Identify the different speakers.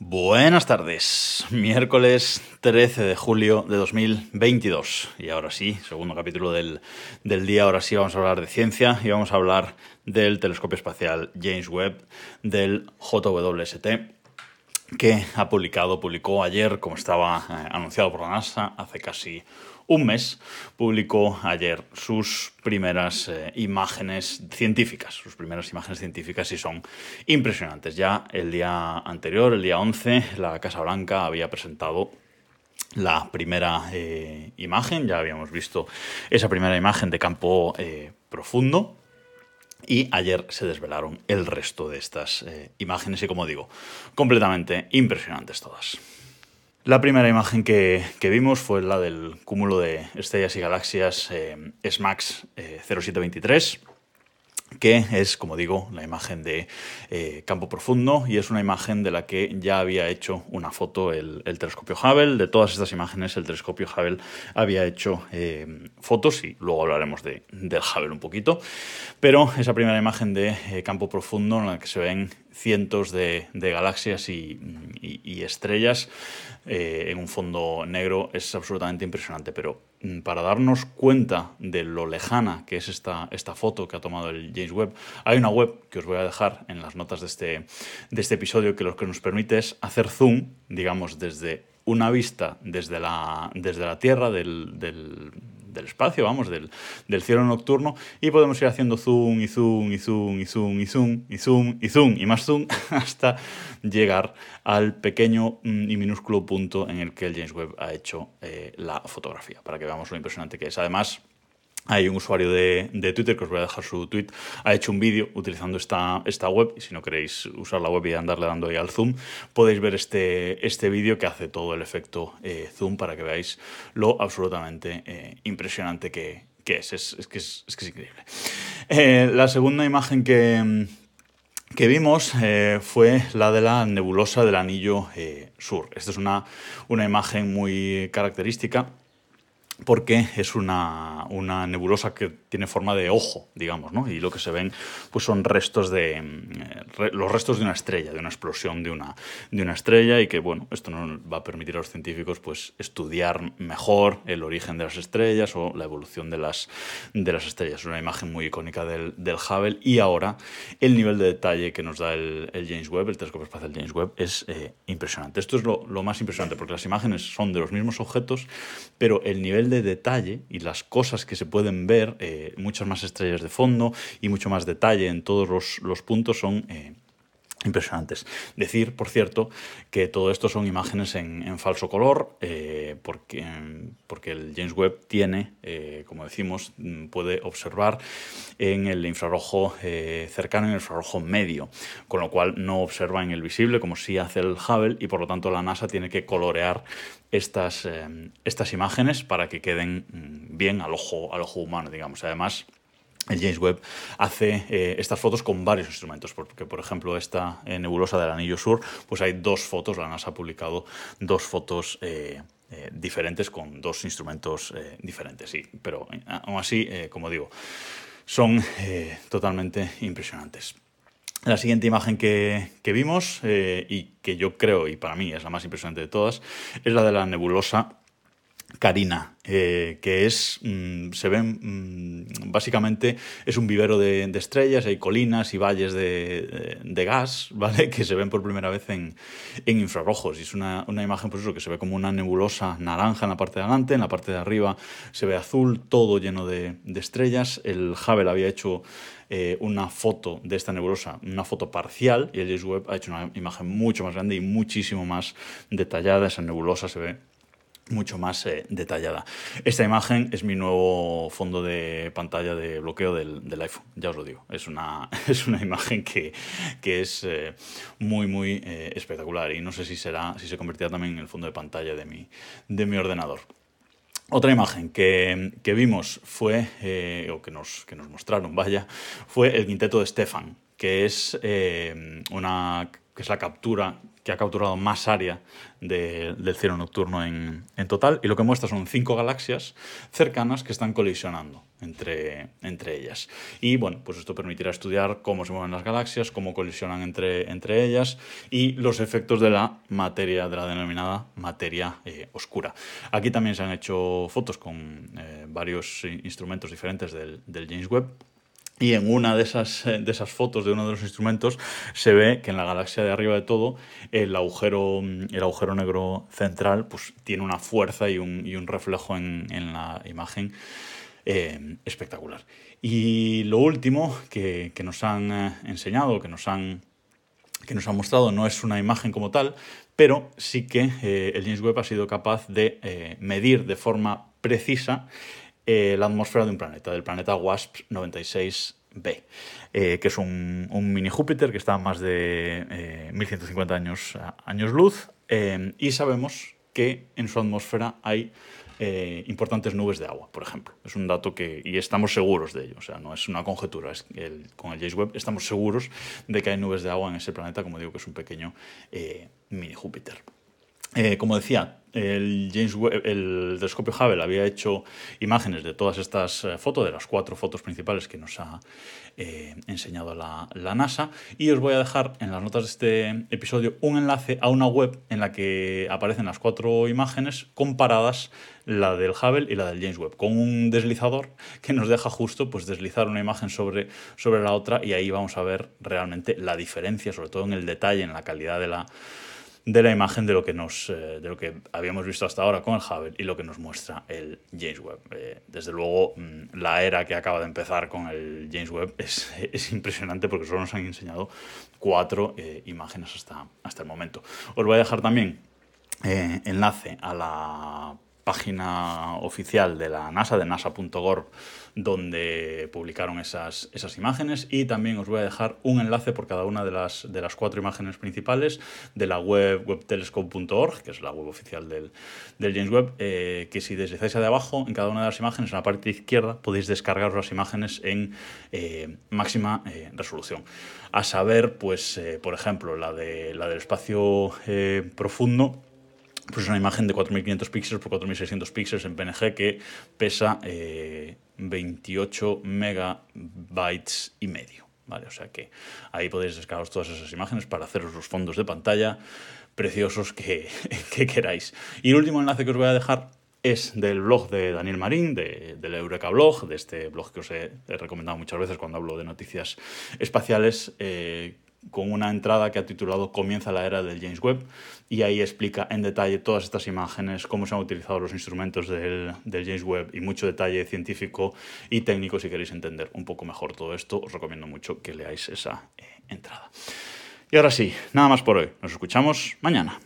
Speaker 1: Buenas tardes, miércoles 13 de julio de 2022 y ahora sí, segundo capítulo del, día, ahora sí vamos a hablar de ciencia y vamos a hablar del telescopio espacial James Webb del JWST que ha publicado, publicó ayer, como estaba eh, anunciado por la NASA, hace casi un mes, publicó ayer sus primeras eh, imágenes científicas, sus primeras imágenes científicas y son impresionantes. Ya el día anterior, el día 11, la Casa Blanca había presentado la primera eh, imagen, ya habíamos visto esa primera imagen de campo eh, profundo, y ayer se desvelaron el resto de estas imágenes y como digo, completamente impresionantes todas. La primera imagen que, vimos fue la del cúmulo de estrellas y galaxias eh, SMAX 0723 eh, que es, como digo, la imagen de eh, campo profundo y es una imagen de la que ya había hecho una foto el, telescopio Hubble. De todas estas imágenes, el telescopio Hubble había hecho eh, fotos y luego hablaremos de, del Hubble un poquito. Pero esa primera imagen de eh, campo profundo en la que se ven cientos de, galaxias y, y estrellas en un fondo negro es absolutamente impresionante. Pero para darnos cuenta de lo lejana que es esta, esta foto que ha tomado el James Webb, hay una web que os voy a dejar en las notas de este, de este episodio que lo que nos permite es hacer zoom, digamos, desde una vista desde la, desde la Tierra, del, del espacio, vamos, del, del, cielo nocturno, y podemos ir haciendo zoom y zoom y zoom y zoom y zoom y zoom y zoom y más zoom hasta llegar al pequeño mm, y minúsculo punto en el que el James Webb ha hecho eh, la fotografía, para que veamos lo impresionante que es. Además, hay un usuario de, Twitter, que os voy a dejar su tweet, ha hecho un vídeo utilizando esta, esta web. Y si no queréis usar la web y andarle dando ahí al zoom, podéis ver este, este vídeo que hace todo el efecto eh, zoom para que veáis lo absolutamente eh, impresionante que, es. Es, que es. increíble. Eh, la segunda imagen que, que vimos fue la de la nebulosa del anillo sur. Esta es una, una imagen muy característica porque es una, nebulosa que tiene forma de ojo, digamos, ¿no? Y lo que se ven pues son restos de mm, los restos de una estrella, de una explosión de una, de una estrella y que bueno, esto nos va a permitir a los científicos pues estudiar mejor el origen de las estrellas o la evolución de las, de las estrellas. Es una imagen muy icónica del, del Hubble y ahora el nivel de detalle que nos da el, James Webb, el telescopio espacial James Webb, es eh, impresionante. Esto es lo, lo más impresionante porque las imágenes son de los mismos objetos, pero el nivel de detalle y las cosas que se pueden ver, eh, muchas más estrellas de fondo y mucho más detalle en todos los, puntos son... Eh, impresionantes. Decir, por cierto, que todo esto son imágenes en, falso color, eh, porque, porque el James Webb tiene, como decimos, mm, puede observar en el infrarrojo cercano y en el infrarrojo medio, con lo cual no observa en el visible como sí hace el Hubble y por lo tanto la NASA tiene que colorear estas, eh, estas imágenes para que queden mm, bien al ojo, al ojo humano, digamos. Además, el James Webb hace eh, estas fotos con varios instrumentos, porque por ejemplo esta eh, nebulosa del Anillo Sur, pues hay dos fotos, la NASA ha publicado dos fotos diferentes con dos instrumentos diferentes, pero aún así, como digo, son totalmente impresionantes. La siguiente imagen que, vimos eh, y que yo creo, y para mí es la más impresionante de todas, es la de la nebulosa Carina, eh, que es, mm, se ven, mm, básicamente es un vivero de, estrellas, hay colinas y valles de, gas, ¿vale? Que se ven por primera vez en, infrarrojos. Y es una, imagen, pues eso, que se ve como una nebulosa naranja en la parte de adelante, en la parte de arriba se ve azul, todo lleno de, estrellas. El Hubble había hecho eh, una foto de esta nebulosa, una foto parcial, y el James ha hecho una imagen mucho más grande y muchísimo más detallada. Esa nebulosa se ve mucho más eh, detallada. Esta imagen es mi nuevo fondo de pantalla de bloqueo del, iPhone, ya os lo digo. Es una, es una imagen que, es eh, muy, muy eh, espectacular y no sé si, será, si se convertirá también en el fondo de pantalla de mi, de mi ordenador. Otra imagen que, vimos fue, o que nos, que nos mostraron, vaya, fue el quinteto de Stefan, que es una que es la captura que ha capturado más área del cielo nocturno en, total, y lo que muestra son cinco galaxias cercanas que están colisionando entre, entre ellas. Y bueno, pues esto permitirá estudiar cómo se mueven las galaxias, cómo colisionan entre, entre ellas y los efectos de la materia, de la denominada materia eh, oscura. Aquí también se han hecho fotos con eh, varios instrumentos diferentes del, del James Webb y en una de esas, eh, de esas fotos de uno de los instrumentos se ve que en la galaxia de arriba de todo el agujero, el agujero negro central pues, tiene una fuerza y un, y un reflejo en, en, la imagen eh, espectacular. Y lo último que, que nos han eh, enseñado, que nos han, que nos han mostrado, no es una imagen como tal, pero sí que el James Webb ha sido capaz de medir de forma precisa eh, la atmósfera de un planeta, del planeta WASP 96b, eh, que es un, mini Júpiter que está a más de 1150 eh, años, años luz, y sabemos que en su atmósfera hay importantes nubes de agua, por ejemplo. Es un dato que, y estamos seguros de ello, o sea, no es una conjetura, con el James Webb estamos seguros de que hay nubes de agua en ese planeta, como digo, que es un pequeño mini Júpiter. Como decía, el James el telescopio Hubble había hecho imágenes de todas estas eh, fotos, de las cuatro fotos principales que nos ha eh, enseñado la, NASA, y os voy a dejar en las notas de este episodio un enlace a una web en la que aparecen las cuatro imágenes comparadas, la del Hubble y la del James Webb, con un deslizador que nos deja justo pues, deslizar una imagen sobre, sobre la otra y ahí vamos a ver realmente la diferencia, sobre todo en el detalle, en la calidad de la de la imagen de lo que nos eh, de lo que habíamos visto hasta ahora con el Hubble y lo que nos muestra el James Webb. Eh, desde luego, mm, la era que acaba de empezar con el James Webb es, es impresionante porque solo nos han enseñado cuatro eh, imágenes hasta, hasta el momento. Os voy a dejar también enlace a la página oficial de la NASA, de nasa.gov, donde publicaron esas, esas imágenes y también os voy a dejar un enlace por cada una de las, de las cuatro imágenes principales de la web webtelescope.org, que es la web oficial del, del James Webb, eh, que si deslizáis de abajo, en cada una de las imágenes, en la parte izquierda, podéis descargar las imágenes en eh, máxima eh, resolución. A saber, pues, por ejemplo, la, de, la del espacio profundo, pues es una imagen de 4500 píxeles por 4600 píxeles en PNG que pesa 28 eh, megabytes y medio. ¿vale? O sea que ahí podéis descargar todas esas imágenes para haceros los fondos de pantalla preciosos que, queráis. Y el último enlace que os voy a dejar es del blog de Daniel Marín, de, del Eureka Blog, de este blog que os he, recomendado muchas veces cuando hablo de noticias espaciales. Eh, con una entrada que ha titulado Comienza la era del James Webb y ahí explica en detalle todas estas imágenes, cómo se han utilizado los instrumentos del, James Webb y mucho detalle científico y técnico. Si queréis entender un poco mejor todo esto, os recomiendo mucho que leáis esa eh, entrada. Y ahora sí, nada más por hoy. Nos escuchamos mañana.